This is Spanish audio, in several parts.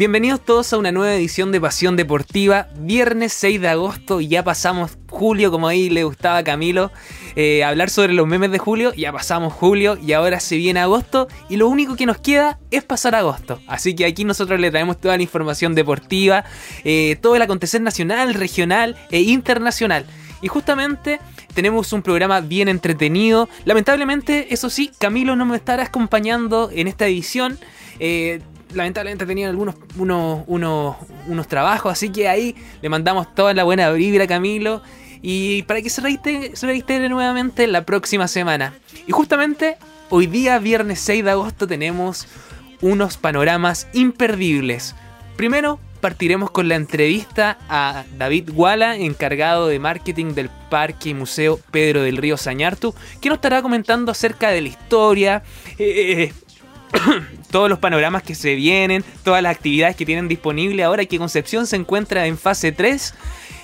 Bienvenidos todos a una nueva edición de Pasión Deportiva, viernes 6 de agosto, ya pasamos julio, como ahí le gustaba a Camilo eh, hablar sobre los memes de julio, ya pasamos julio y ahora se viene agosto y lo único que nos queda es pasar agosto. Así que aquí nosotros le traemos toda la información deportiva, eh, todo el acontecer nacional, regional e internacional. Y justamente tenemos un programa bien entretenido. Lamentablemente, eso sí, Camilo no me estará acompañando en esta edición. Eh, lamentablemente tenían algunos unos, unos, trabajos, así que ahí le mandamos toda la buena vibra a Camilo y para que se reitere, se nuevamente la próxima semana. Y justamente hoy día, viernes 6 de agosto, tenemos unos panoramas imperdibles. Primero, partiremos con la entrevista a David Guala, encargado de marketing del Parque y Museo Pedro del Río Sañartu, que nos estará comentando acerca de la historia, eh, todos los panoramas que se vienen, todas las actividades que tienen disponible ahora que Concepción se encuentra en fase 3.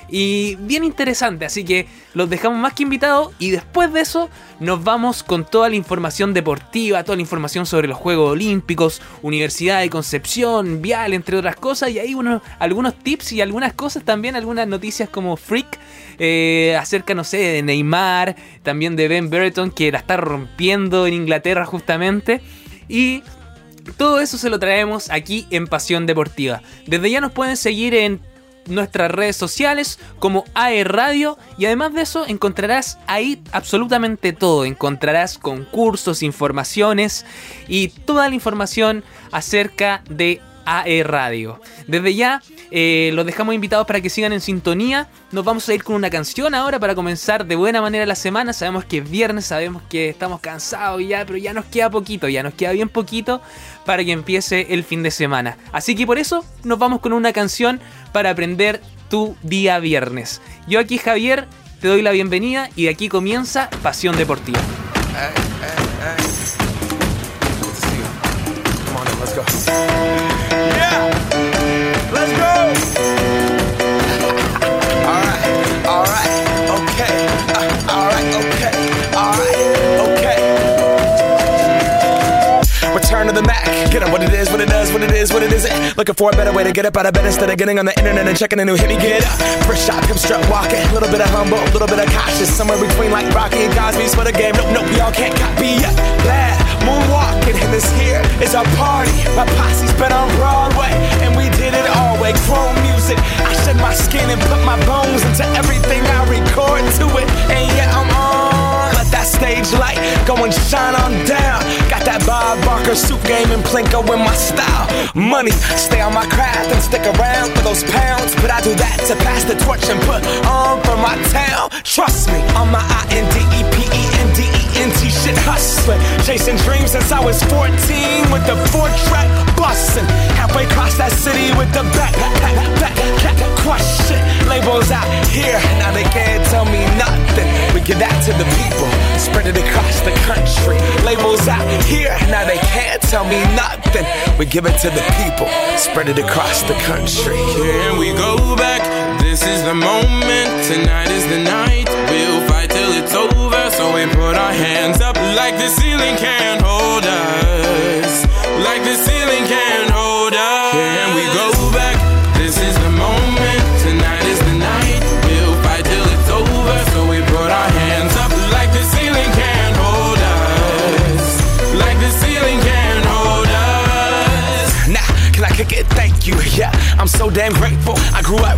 Y bien interesante, así que los dejamos más que invitados y después de eso nos vamos con toda la información deportiva, toda la información sobre los Juegos Olímpicos, Universidad de Concepción, Vial, entre otras cosas, y ahí unos, algunos tips y algunas cosas también, algunas noticias como Freak, eh, acerca, no sé, de Neymar, también de Ben Brereton que la está rompiendo en Inglaterra justamente. Y todo eso se lo traemos aquí en Pasión Deportiva. Desde ya nos pueden seguir en nuestras redes sociales como AE Radio y además de eso encontrarás ahí absolutamente todo. Encontrarás concursos, informaciones y toda la información acerca de AE Radio. Desde ya eh, los dejamos invitados para que sigan en sintonía. Nos vamos a ir con una canción ahora para comenzar de buena manera la semana. Sabemos que es viernes, sabemos que estamos cansados ya, pero ya nos queda poquito, ya nos queda bien poquito para que empiece el fin de semana. Así que por eso nos vamos con una canción para aprender tu día viernes. Yo aquí Javier te doy la bienvenida y de aquí comienza Pasión Deportiva. Return to the Mac. Get up what it is, what it does, what it is, what it isn't. Looking for a better way to get up out of bed instead of getting on the internet and checking a new hit. Me get up. First shot, hip strut walking. A little bit of humble, a little bit of cautious. Somewhere between like Rocky and Cosby's for the game. Nope, nope, y'all can't copy yet. Bad moonwalking, and this here is our party. My posse's been on Broadway, and we did it all way. Chrome music. I shed my skin and put my bones into everything I record to it. And yeah, I'm on. Let that stage light go and shine on down. Got that Bob Barker suit game and Plinko in my style. Money, stay on my craft and stick around for those pounds. But I do that to pass the torch and put on for my town. Trust me, on my I N D E P E T shit hustling. Chasing dreams since I was 14 with the four track busting. Halfway across that city with the back, back, back, back, question. Labels out here, now they can't tell me nothing. We give that to the people, spread it across the country. Labels out here, now they can't tell me nothing. We give it to the people, spread it across the country. Here we go back. This is the moment. Tonight is the night. We'll fight till it's over. So we put our hands up like the ceiling can't hold us. Like the ceiling can't hold us. Here we go back. This is the moment. Tonight is the night. We'll fight till it's over. So we put our hands up like the ceiling can't hold us. Like the ceiling can't hold us. Nah, can I kick it? Thank you. Yeah, I'm so damn grateful. I grew up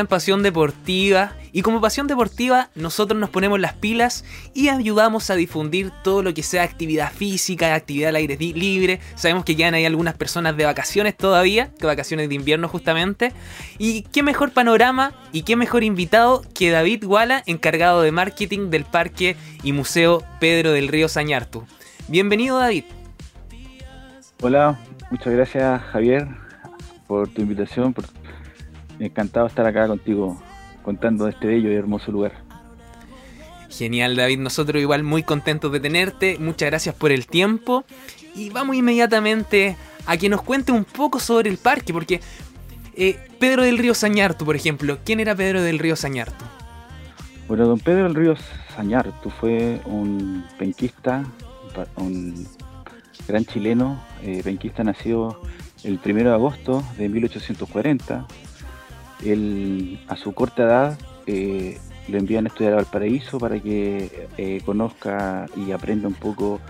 En Pasión Deportiva y como Pasión Deportiva nosotros nos ponemos las pilas y ayudamos a difundir todo lo que sea actividad física, actividad al aire libre. Sabemos que ya hay algunas personas de vacaciones todavía, de vacaciones de invierno justamente. Y qué mejor panorama y qué mejor invitado que David Guala, encargado de marketing del Parque y Museo Pedro del Río Sañartu. Bienvenido David. Hola, muchas gracias Javier por tu invitación, encantado estar acá contigo contando de este bello y hermoso lugar. Genial, David. Nosotros igual muy contentos de tenerte. Muchas gracias por el tiempo. Y vamos inmediatamente a que nos cuente un poco sobre el parque, porque eh, Pedro del Río Sañartu, por ejemplo, ¿quién era Pedro del Río Sañartu? Bueno, don Pedro del Río Sañartu fue un penquista, un gran chileno, eh, penquista nacido el 1 de agosto de 1840 él, a su corta edad, eh, lo envían a estudiar a Valparaíso para que eh, conozca y aprenda un poco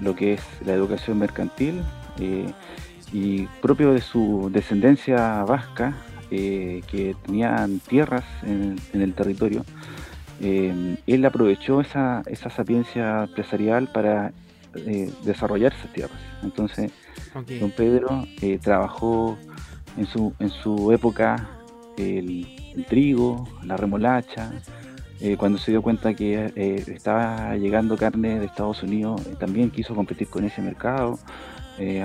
lo que es la educación mercantil. Eh, y propio de su descendencia vasca, que tenían tierras en, el territorio, él aprovechó esa, sapiencia empresarial para desarrollar esas tierras. Entonces, don Pedro trabajó en su, en su época el, trigo, la remolacha. Eh, cuando se dio cuenta que eh, estaba llegando carne de Estados Unidos, eh, también quiso competir con ese mercado.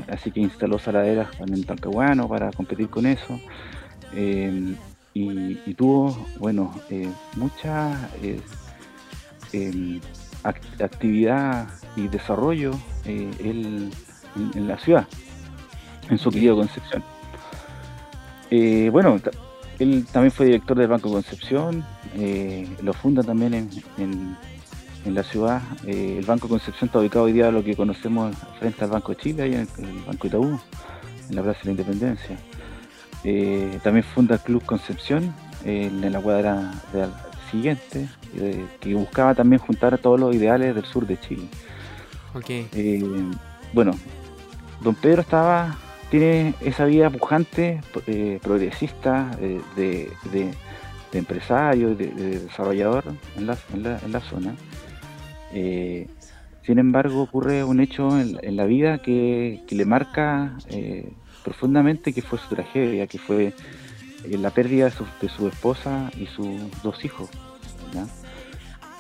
así que instaló saladeras en Talcahuano para competir con eso. Y, tuvo, bueno, mucha em, actividad y desarrollo en, la ciudad, en su querido Concepción. bueno, él también fue director del Banco Concepción, eh, lo funda también en, la ciudad. Eh, el Banco Concepción está ubicado hoy día lo que conocemos frente al Banco de Chile, ahí en el, Banco Itaú, en la Plaza de la Independencia. Eh, también funda el Club Concepción en la cuadra siguiente, que buscaba también juntar a todos los ideales del sur de Chile. bueno, don Pedro estaba tiene esa vida pujante, eh, progresista, eh, de, empresario, de, desarrollador en la, zona. Eh, sin embargo, ocurre un hecho en, la vida que, le marca profundamente que fue su tragedia, que fue la pérdida de su, esposa y sus dos hijos.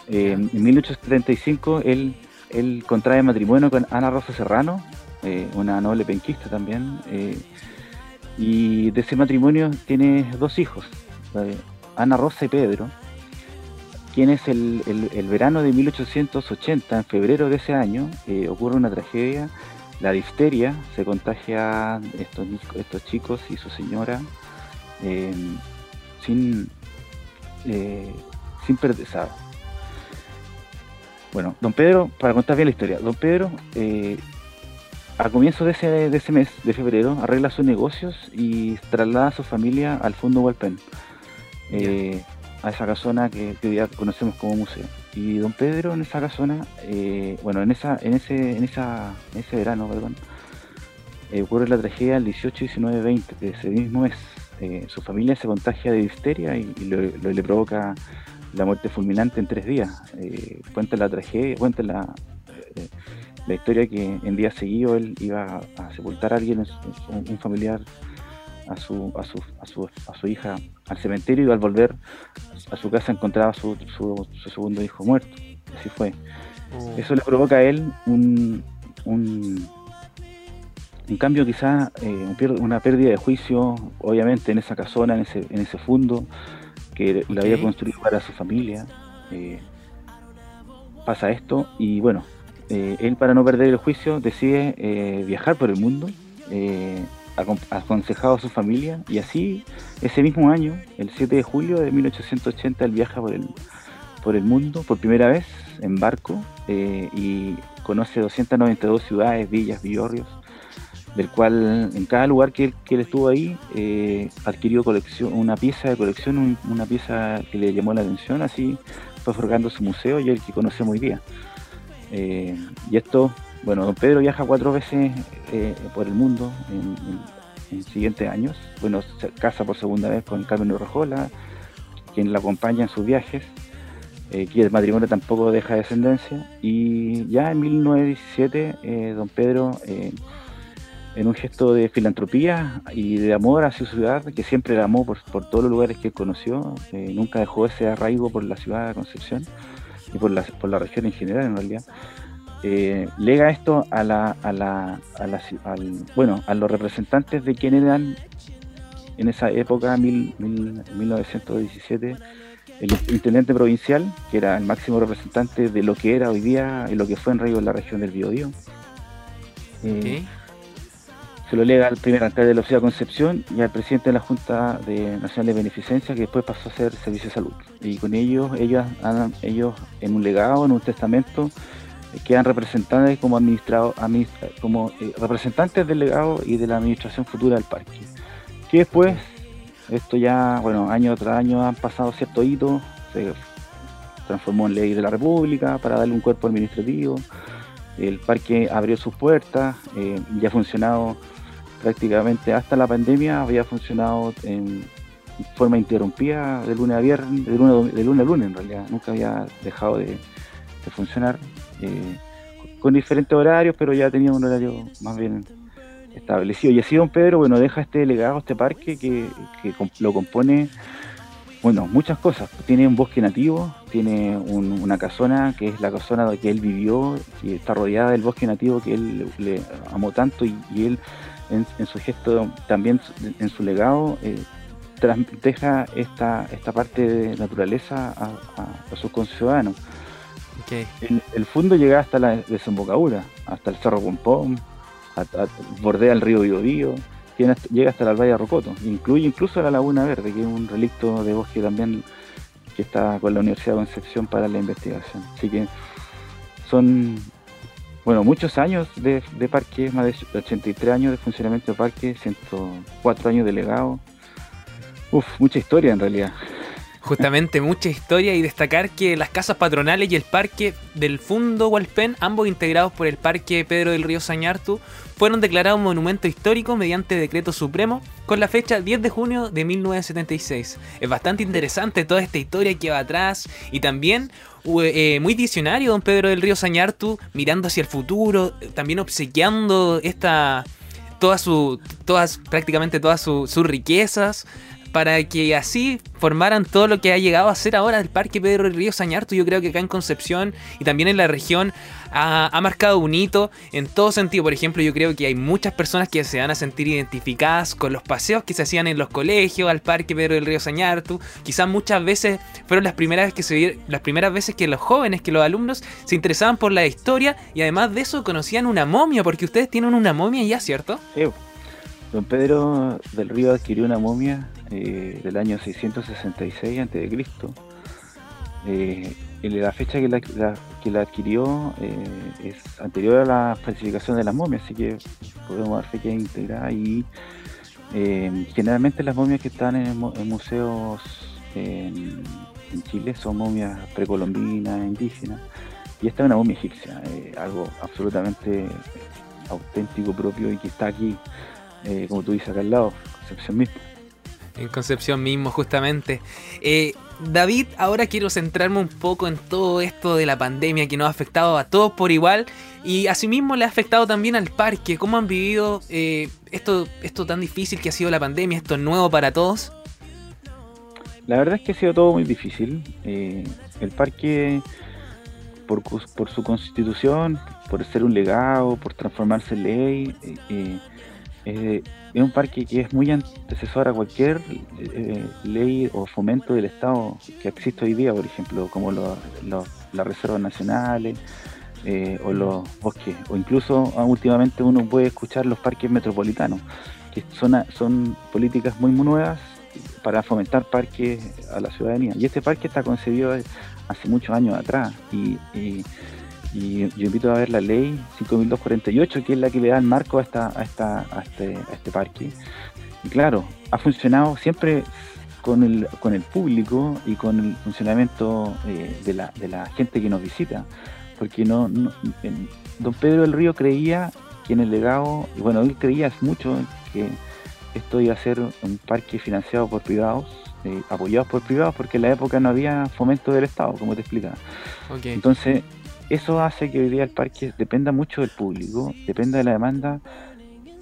en 1875 él, él contrae matrimonio con Ana Rosa Serrano, eh, una noble penquista también. Eh, y de ese matrimonio tiene dos hijos, Ana Rosa y Pedro, quienes el, el, verano de 1880, en febrero de ese año, eh, ocurre una tragedia, la difteria, se contagia estos, estos chicos y su señora sin, sin perder, bueno, don Pedro, para contar bien la historia, don Pedro a comienzos de ese, de ese mes, de febrero, arregla sus negocios y traslada a su familia al Fondo Walpen, eh, a esa casona que, hoy día conocemos como museo. Y don Pedro en esa casona, eh, bueno, en esa, en ese, en esa, ese verano, perdón, eh, ocurre la tragedia el 18, 19, 20 de ese mismo mes. su familia se contagia de difteria y, le provoca la muerte fulminante en tres días. cuenta la tragedia, cuenta la la historia que en días seguidos él iba a, sepultar a alguien, un familiar, a su, a su, a su, a su hija al cementerio y al volver a su casa encontraba a su, su, segundo hijo muerto. Así fue. Oh. Eso le provoca a él un, un, cambio quizás, eh, una pérdida de juicio, obviamente en esa casona, en ese, en ese fondo que le había construido para su familia. Eh, pasa esto y bueno, eh, él para no perder el juicio decide eh, viajar por el mundo, eh, aconsejado a su familia, y así ese mismo año, el 7 de julio de 1880, él viaja por el, por el mundo por primera vez en barco y conoce 292 ciudades, villas, villorrios, del cual en cada lugar que él, que estuvo ahí adquirió colección, una pieza de colección, una pieza que le llamó la atención, así fue forjando su museo y el que conocemos hoy día. Eh, y esto, bueno, don Pedro viaja cuatro veces eh, por el mundo en siguientes años. Bueno, se casa por segunda vez con Carmen Urrejola, quien la acompaña en sus viajes, eh, que el matrimonio tampoco deja descendencia. Y ya en 1917, eh, don Pedro, en un gesto de filantropía y de amor hacia su ciudad, que siempre la amó por, por todos los lugares que conoció, nunca dejó ese arraigo por la ciudad de Concepción y por la, por la región en general en realidad. Eh, lega esto a la, a la, a la al- bueno, a los representantes de quien eran en esa época, mil, mil- 1917, el intendente provincial, que era el máximo representante de lo que era hoy día y lo que fue en Río en la región del Biobío. Eh. Se lo lega al primer alcalde de la ciudad de Concepción y al presidente de la Junta de Nacional de Beneficencia, que después pasó a ser Servicio de Salud. Y con ellos, ellos, han- ellos en un legado, en un testamento, eh, quedan representantes como administrado, administra- como eh, representantes del legado y de la administración futura del parque. Que después, esto ya, bueno, año tras año han pasado ciertos hitos, se transformó en ley de la República para darle un cuerpo administrativo. El parque abrió sus puertas, eh, ya ha funcionado prácticamente hasta la pandemia, había funcionado en forma interrumpida de lunes a viernes, de lunes a, lunes, en realidad, nunca había dejado de, funcionar eh, con diferentes horarios, pero ya tenía un horario más bien establecido. Y así Don Pedro, bueno, deja este legado, este parque que, que lo compone, bueno, muchas cosas. Tiene un bosque nativo, tiene un- una casona que es la casona que él vivió, que está rodeada del bosque nativo que él le amó tanto y, y él en, en su gesto, también en su legado, eh, deja esta, esta parte de naturaleza a, a- a sus conciudadanos. El, el fondo llega hasta la desembocadura, hasta el Cerro Pompón, hasta- bordea el río Biobío, llega hasta la playa Rocoto, incluye incluso la Laguna Verde, que es un relicto de bosque también que está con la Universidad de Concepción para la investigación. Así que son bueno muchos años de, de parque, más de 83 años de funcionamiento de parque, 104 años de legado. Uf, mucha historia en realidad. Justamente mucha historia y destacar que las casas patronales y el parque del Fundo Hualpén, ambos integrados por el Parque Pedro del Río Sañartu, fueron declarados monumento histórico mediante decreto supremo con la fecha 10 de junio de 1976. Es bastante interesante toda esta historia que va atrás y también eh, muy visionario don Pedro del Río Sañartu mirando hacia el futuro, también obsequiando esta todas su, todas, prácticamente todas su- sus riquezas para que así formaran todo lo que ha llegado a ser ahora el Parque Pedro del Río Sañartu. Yo creo que acá en Concepción y también en la región ha, marcado un hito en todo sentido. Por ejemplo, yo creo que hay muchas personas que se van a sentir identificadas con los paseos que se hacían en los colegios al Parque Pedro del Río Sañartu. Quizás muchas veces fueron las primeras veces que se las primeras veces que los jóvenes, que los alumnos se interesaban por la historia y además de eso conocían una momia, porque ustedes tienen una momia ya, ¿cierto? Sí, Don Pedro del Río adquirió una momia eh, del año 666 a.C. Eh, la fecha que la, adquirió eh, es anterior a la falsificación de las momias, así que podemos dar que es integrada y eh, generalmente las momias que están en, mu- en museos en, en Chile son momias precolombinas, indígenas, y esta es una momia egipcia, algo absolutamente auténtico, propio y que está aquí eh, como tú dices, acá al lado, Concepción mismo. En Concepción mismo, justamente. Eh, David, ahora quiero centrarme un poco en todo esto de la pandemia que nos ha afectado a todos por igual y asimismo le ha afectado también al parque. ¿Cómo han vivido eh, esto, esto tan difícil que ha sido la pandemia, esto nuevo para todos? La verdad es que ha sido todo muy difícil. Eh, el parque, por, por su constitución, por ser un legado, por transformarse en ley, eh, eh, es un parque que es muy antecesor a cualquier eh, ley o fomento del Estado que existe hoy día, por ejemplo, como lo- lo- las reservas nacionales eh, o los bosques, o incluso ah, últimamente uno puede escuchar los parques metropolitanos, que son, son políticas muy nuevas para fomentar parques a la ciudadanía. Y este parque está concebido hace muchos años atrás y, y- y yo invito a ver la ley 5248, que es la que le da el marco a, esta, a, esta, a, este, a este parque. Y claro, ha funcionado siempre con el, con el público y con el funcionamiento eh, de, la, de la gente que nos visita. Porque no, no- en- don Pedro del Río creía que en el legado, y bueno, él creía mucho que esto iba a ser un parque financiado por privados, eh, apoyados por privados, porque en la época no había fomento del Estado, como te explicaba. Entonces, eso hace que hoy día el parque dependa mucho del público, dependa de la demanda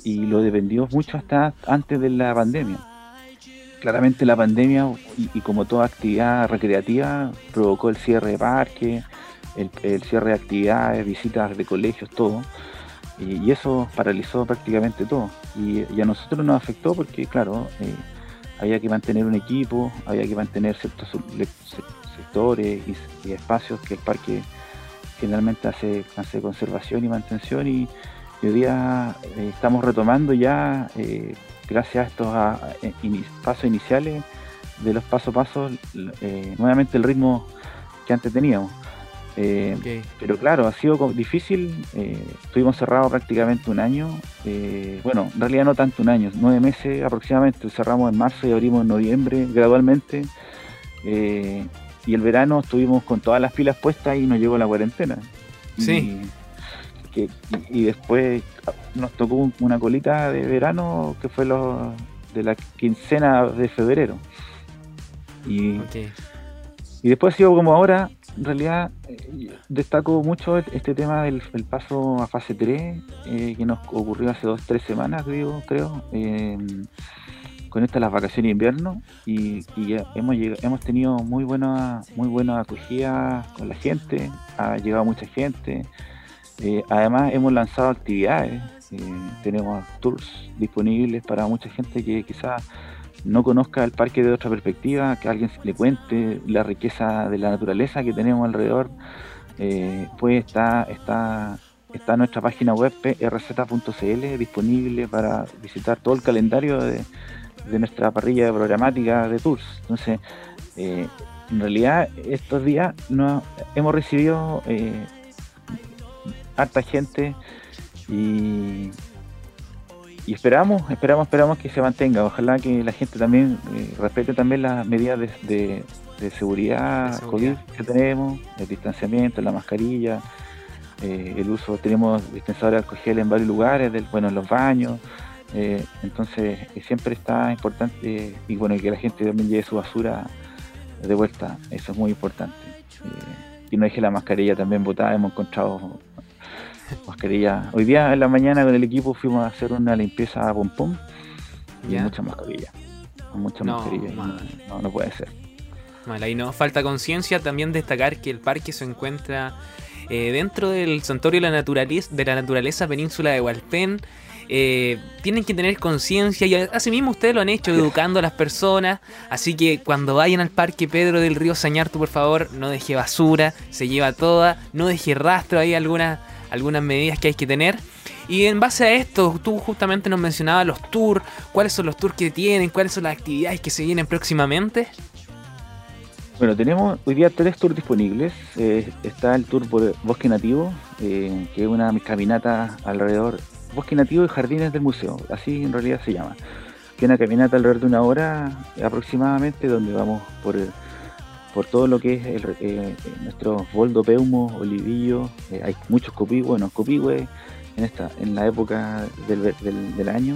y lo dependió mucho hasta antes de la pandemia. Claramente la pandemia y, como toda actividad recreativa provocó el cierre de parques, el, cierre de actividades, visitas de colegios, todo. Y, eso paralizó prácticamente todo. Y, a nosotros nos afectó porque, claro, eh, había que mantener un equipo, había que mantener ciertos sectores y espacios que el parque generalmente hace, hace conservación y mantención y, y hoy día eh, estamos retomando ya, eh, gracias a estos a- a- ini- pasos iniciales de los paso a paso, eh, nuevamente el ritmo que antes teníamos. Eh, pero claro, ha sido difícil. eh, estuvimos cerrados prácticamente un año. eh, bueno, en realidad no tanto un año, nueve meses aproximadamente. Cerramos en marzo y abrimos en noviembre gradualmente. Y el verano estuvimos con todas las pilas puestas y nos llegó la cuarentena. Sí. Y, que- y- y después nos tocó un- una colita de verano que fue de la quincena de febrero. Y, y después ha sido como ahora, en realidad eh, destaco mucho este tema del el paso a fase 3, eh, que nos ocurrió hace dos, tres semanas, digo, creo, eh, con estas las vacaciones de invierno, y, y hemos, lleg- hemos tenido muy buena, muy buena acogida con la gente, ha llegado mucha gente, eh, además hemos lanzado actividades, eh, tenemos tours disponibles para mucha gente que quizás no conozca el parque de otra perspectiva, que alguien le cuente la riqueza de la naturaleza que tenemos alrededor, eh, pues está, está, está nuestra página web rz.cl disponible para visitar todo el calendario de, de nuestra parrilla programática de tours. Entonces, eh, en realidad estos días no, hemos recibido eh, harta gente y, y esperamos, esperamos, esperamos que se mantenga. Ojalá que la gente también eh, respete también las medidas de, de- de seguridad, De seguridad. COVID que tenemos, el distanciamiento, la mascarilla, eh, el uso, tenemos dispensadores de alcohol gel en varios lugares, del, bueno, en los baños. Eh, entonces eh, siempre está importante y bueno que la gente también lleve su basura de vuelta, eso es muy importante. Eh, y no deje la mascarilla también botada, hemos encontrado mascarilla. Hoy día en la mañana con el equipo fuimos a hacer una limpieza a pom pom y Ya. mucha mascarilla. Mucha No, mascarilla. y No, mal. no, no puede ser. Mal, ahí no falta conciencia. También destacar que el parque se encuentra eh, dentro del santuario de la, naturaleza, de la naturaleza península de Hualpén. Eh, tienen que tener conciencia y asimismo ustedes lo han hecho educando a las personas. Así que cuando vayan al parque Pedro del Río Sañartu, por favor, no deje basura, se lleva toda, no deje rastro, hay algunas, algunas medidas que hay que tener. Y en base a esto, tú justamente nos mencionabas los tours, cuáles son los tours que tienen, cuáles son las actividades que se vienen próximamente. Bueno, tenemos hoy día tres tours disponibles. Eh, está el tour por Bosque Nativo, eh, que es una caminata alrededor, Bosque Nativo y Jardines del Museo, así en realidad se llama. Que una caminata alrededor de una hora aproximadamente, donde vamos por, por todo lo que es el, eh, eh, nuestros boldo, peumo, olivillo, eh, hay muchos copigües, bueno, copigües en, esta, en la época del, del- del año.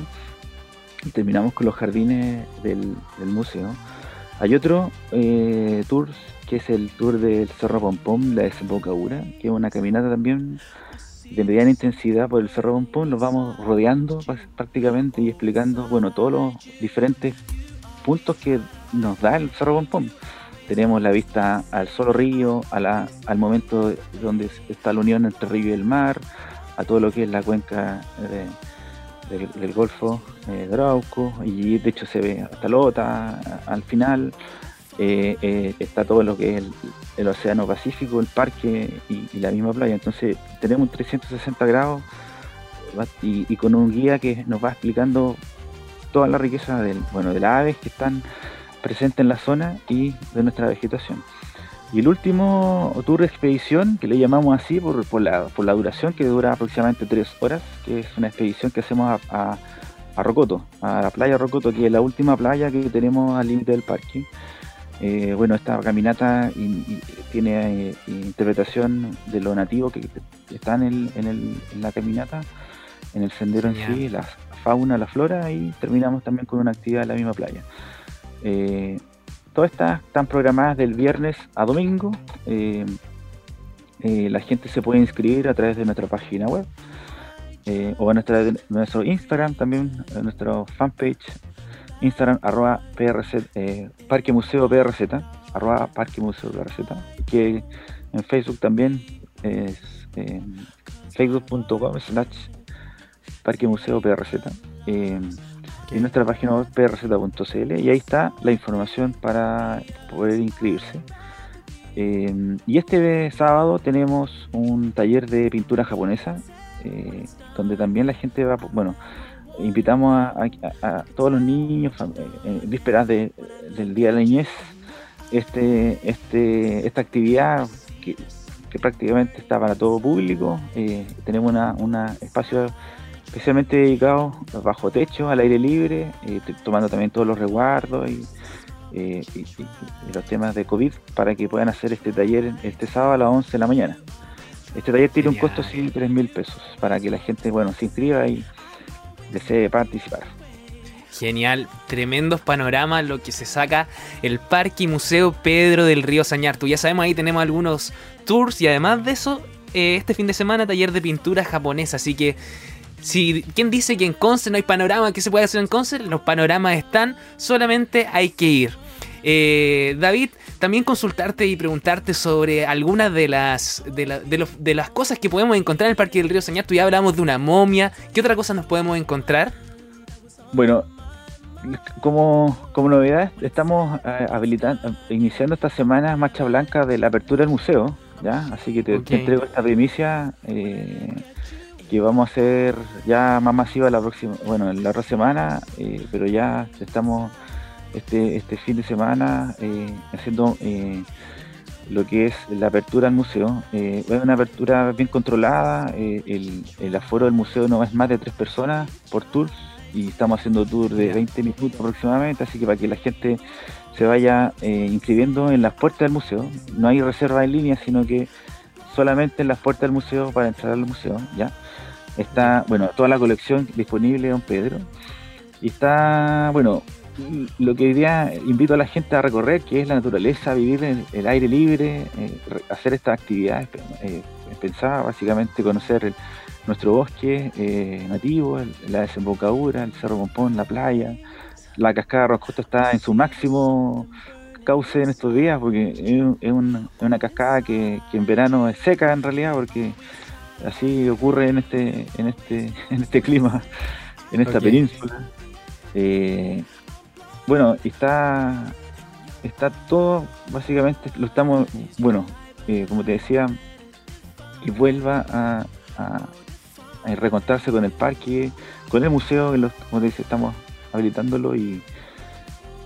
Y terminamos con los jardines del, del museo. Hay otro eh, tour que es el tour del Cerro Pompón, la desembocadura, que es una caminata también de mediana intensidad por el Cerro Pompón. Los vamos rodeando prácticamente y explicando, bueno, todos los diferentes puntos que nos da el Cerro Pompón. Tenemos la vista al solo río, a la, al momento donde está la unión entre el río y el mar, a todo lo que es la cuenca de- del, Golfo eh, de Arauco, y de hecho se ve hasta Lota al final. Eh, eh, está todo lo que es el, Océano Pacífico, el parque y, la misma playa. Entonces tenemos un 360 grados va- y, con un guía que nos va explicando toda la riqueza del, bueno, de las aves que están presentes en la zona y de nuestra vegetación. Y el último tour expedición, que le llamamos así por, por, la, por la duración, que dura aproximadamente tres horas, que es una expedición que hacemos a, a Rocoto, a la playa Rocoto, que es la última playa que tenemos al límite del parque. Eh, bueno, esta caminata in- in- tiene eh, interpretación de lo nativo que está en, el, en, el- en la caminata, en el sendero en sí, la fauna, la flora y terminamos también con una actividad en la misma playa. Eh, todas estas están programadas del viernes a domingo. La gente se puede inscribir a través de nuestra página web o a nuestra, nuestro Instagram también, a nuestro fanpage Instagram arroba PRZ, Parque Museo PRZ, arroba Parque Museo PRZ, que en Facebook también es facebook.com slash Parque Museo PRZ. Eh, en nuestra página web prz.cl y ahí está la información para poder inscribirse. Eh, y este sábado tenemos un taller de pintura japonesa, eh, donde también la gente va, bueno, invitamos a, todos los niños, en vísperas de, del Día de la Niñez, este, este, esta actividad que, prácticamente está para todo público. tenemos un una espacio especialmente dedicado bajo techo, al aire libre, eh, tomando también todos los resguardos eh, y, los temas de COVID para que puedan hacer este taller este sábado a las 11 de la mañana. Este taller tiene un costo de 3 mil pesos para que la gente bueno se inscriba y desee participar. Genial, tremendos panoramas lo que se saca el Parque y Museo Pedro del Río Sañartu. Ya sabemos, ahí tenemos algunos tours y además de eso, eh, este fin de semana taller de pintura japonesa. Así que si, ¿Quién dice que en Conce no hay panorama? ¿Qué se puede hacer en Conce? Los panoramas están, solamente hay que ir. Eh, David, también consultarte y preguntarte sobre algunas de las, de, las cosas que podemos encontrar en el Parque del Río Tú Ya hablamos de una momia. ¿Qué otra cosa nos podemos encontrar? Bueno, como, como novedad, estamos eh, habilitando, iniciando esta semana marcha blanca de la apertura del museo. ¿ya? Así que te, entrego esta primicia. Eh, que vamos a hacer ya más masiva la próxima, bueno, la otra semana, eh, pero ya estamos este, este fin de semana eh, haciendo eh, lo que es la apertura al museo. es una apertura bien controlada, el, aforo del museo no es más de tres personas por tours y estamos haciendo tours de 20 minutos aproximadamente, así que para que la gente se vaya inscribiendo en las puertas del museo, no hay reserva en línea, sino que solamente en las puertas del museo para entrar al museo, ¿ya? Está, bueno, toda la colección disponible, don Pedro. Y está, bueno, lo que hoy día invito a la gente a recorrer, que es la naturaleza, vivir en el aire libre, eh, hacer estas actividades eh, pensaba básicamente conocer nuestro bosque eh, nativo, la desembocadura, el Cerro Pompón, la playa. La cascada Roscoto está en su máximo cauce en estos días, porque es, una, cascada que, que en verano es seca en realidad, porque así ocurre en este, en este, en este clima, en esta península. Eh, bueno, está, está todo, básicamente lo estamos, bueno, eh, como te decía, y vuelva a, a, recontarse con el parque, con el museo, como te decía, estamos habilitándolo y,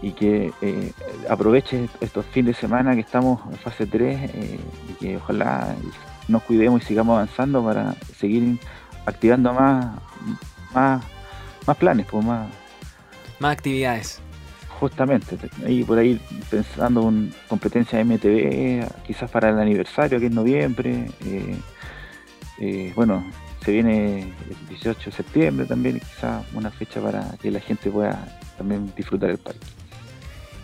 y que eh, aproveche estos fines de semana que estamos en fase 3 y que ojalá nos cuidemos y sigamos avanzando para seguir activando más, más, más planes, pues más, más actividades. Justamente, ahí por ahí pensando en competencia MTV, quizás para el aniversario que es noviembre, eh, eh, bueno, se viene el 18 de septiembre también, quizás una fecha para que la gente pueda también disfrutar el parque.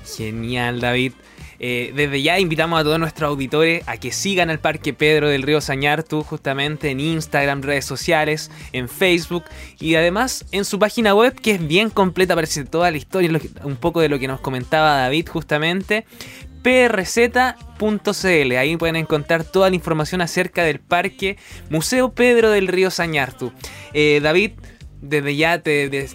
Genial, David. Eh, desde ya invitamos a todos nuestros auditores a que sigan al Parque Pedro del Río Sañartu, justamente en Instagram, redes sociales, en Facebook y además en su página web que es bien completa, aparece toda la historia, un poco de lo que nos comentaba David justamente prz.cl. Ahí pueden encontrar toda la información acerca del Parque Museo Pedro del Río Sañartu. Eh, David, desde ya te, te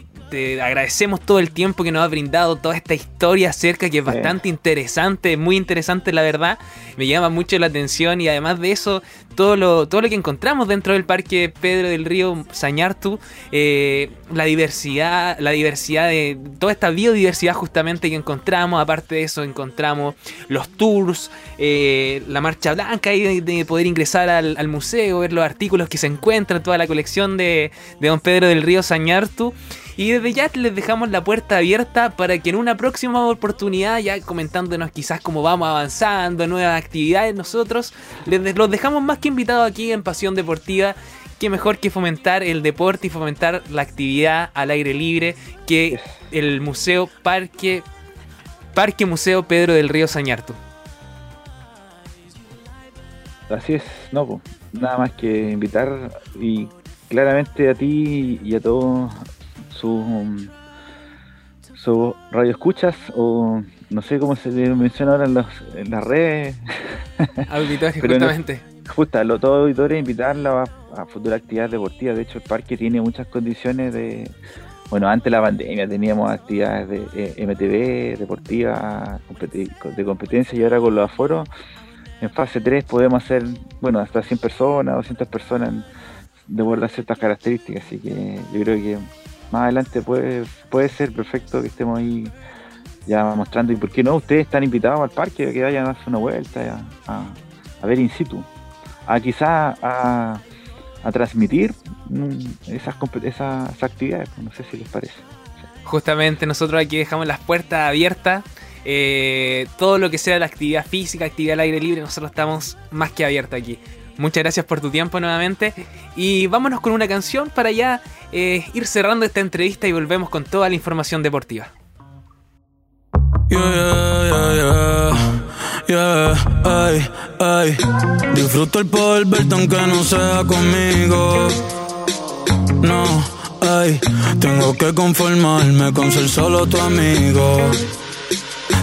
agradecemos todo el tiempo que nos has brindado, toda esta historia acerca que es bastante interesante, muy interesante la verdad, me llama mucho la atención y además de eso, todo lo, todo lo que encontramos dentro del Parque Pedro del Río Sañartu, eh, la diversidad, la diversidad de toda esta biodiversidad justamente que encontramos, aparte de eso encontramos los tours, eh, la marcha blanca y de, poder ingresar al, museo, ver los artículos que se encuentran, toda la colección de, de Don Pedro del Río Sañartu. Y desde ya les dejamos la puerta abierta para que en una próxima oportunidad, ya comentándonos quizás cómo vamos avanzando, nuevas actividades, nosotros les los dejamos más que invitados aquí en Pasión Deportiva qué mejor que fomentar el deporte y fomentar la actividad al aire libre que el Museo Parque, Parque Museo Pedro del Río Sañartu. Así es, no, nada más que invitar y claramente a ti y a todos sus su radio escuchas o no sé cómo se menciona ahora en, los, en las redes. Auditores, justamente. justo a los, auditores invitarla a, a futuras actividades deportivas. De hecho, el parque tiene muchas condiciones de. Bueno, antes de la pandemia teníamos actividades de eh, MTV, deportivas, de competencia y ahora con los aforos, en fase 3 podemos hacer, bueno, hasta 100 personas, 200 personas de acuerdo ciertas características. Así que yo creo que más adelante puede, puede ser perfecto que estemos ahí ya mostrando. Y por qué no, ustedes están invitados al parque, que vayan a hacer una vuelta, a, ver in situ. A quizás a, transmitir mm, esas, esas, actividades, no sé si les parece. Justamente nosotros aquí dejamos las puertas abiertas. Eh, todo lo que sea la actividad física, actividad al aire libre, nosotros estamos más que abiertos aquí. Muchas gracias por tu tiempo nuevamente. Y vámonos con una canción para ya eh, ir cerrando esta entrevista y volvemos con toda la información deportiva. Disfruto el poder verte aunque no sea conmigo. No, ay, tengo que conformarme con ser solo tu amigo.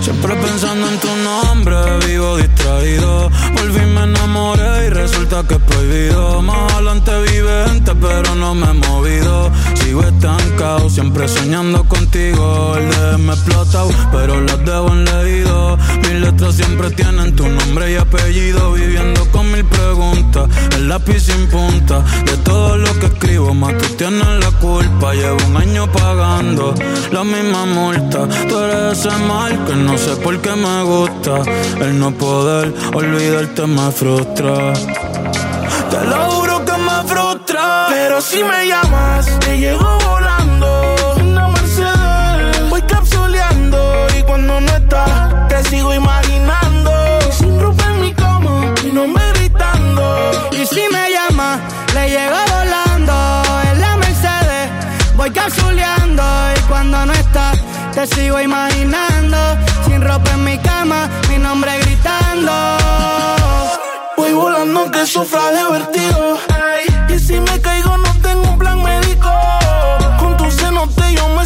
Siempre pensando en tu nombre, vivo distraído. Volví, me enamoré y resulta que es prohibido. Más adelante vive gente, pero no me he movido. Sigo estancado, siempre soñando contigo. El de me explotado, pero las debo en leído. Letras siempre tienen tu nombre y apellido. Viviendo con mil preguntas, el lápiz sin punta. De todo lo que escribo, más tú tienes la culpa. Llevo un año pagando la misma multa. Tú eres ese mal que no sé por qué me gusta. El no poder olvidarte me frustra. Te lo juro que me frustra. Pero si me llamas, te llego volando. Voy capsuleando. Y cuando no estás, te sigo imaginando ropa en mi cama, mi nombre gritando. Voy volando que sufra de vertigo. Y si me caigo, no tengo un plan médico. Con tu cenote yo me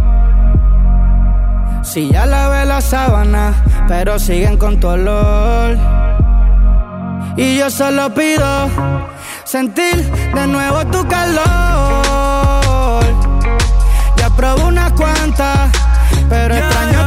Si ya lavé la sábana, pero siguen con tu olor. Y yo solo pido sentir de nuevo tu calor. Ya probé unas cuantas, pero extraño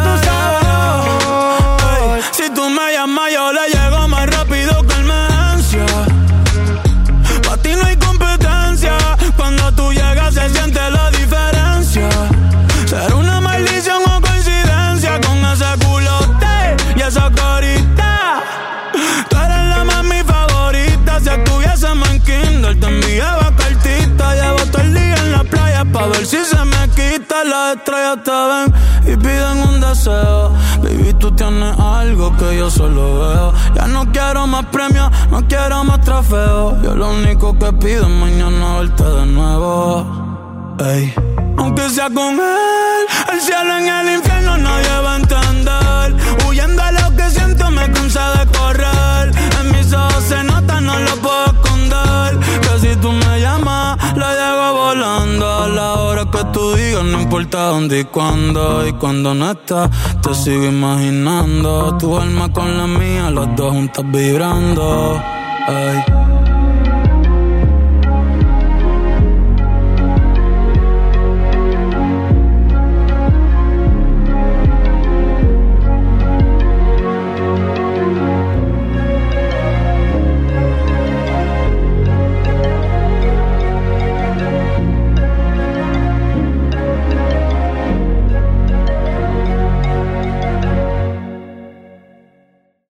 tienes algo que yo solo veo. Ya no quiero más premios, no quiero más trofeos. Yo lo único que pido es mañana verte de nuevo. ey. Aunque sea con él, el cielo en el infierno nadie va a entender. Huyendo a lo que siento me cansa de correr. Digas, no importa dónde y cuándo. Y cuando no estás, te sigo imaginando. Tu alma con la mía, los dos juntos vibrando. Ey.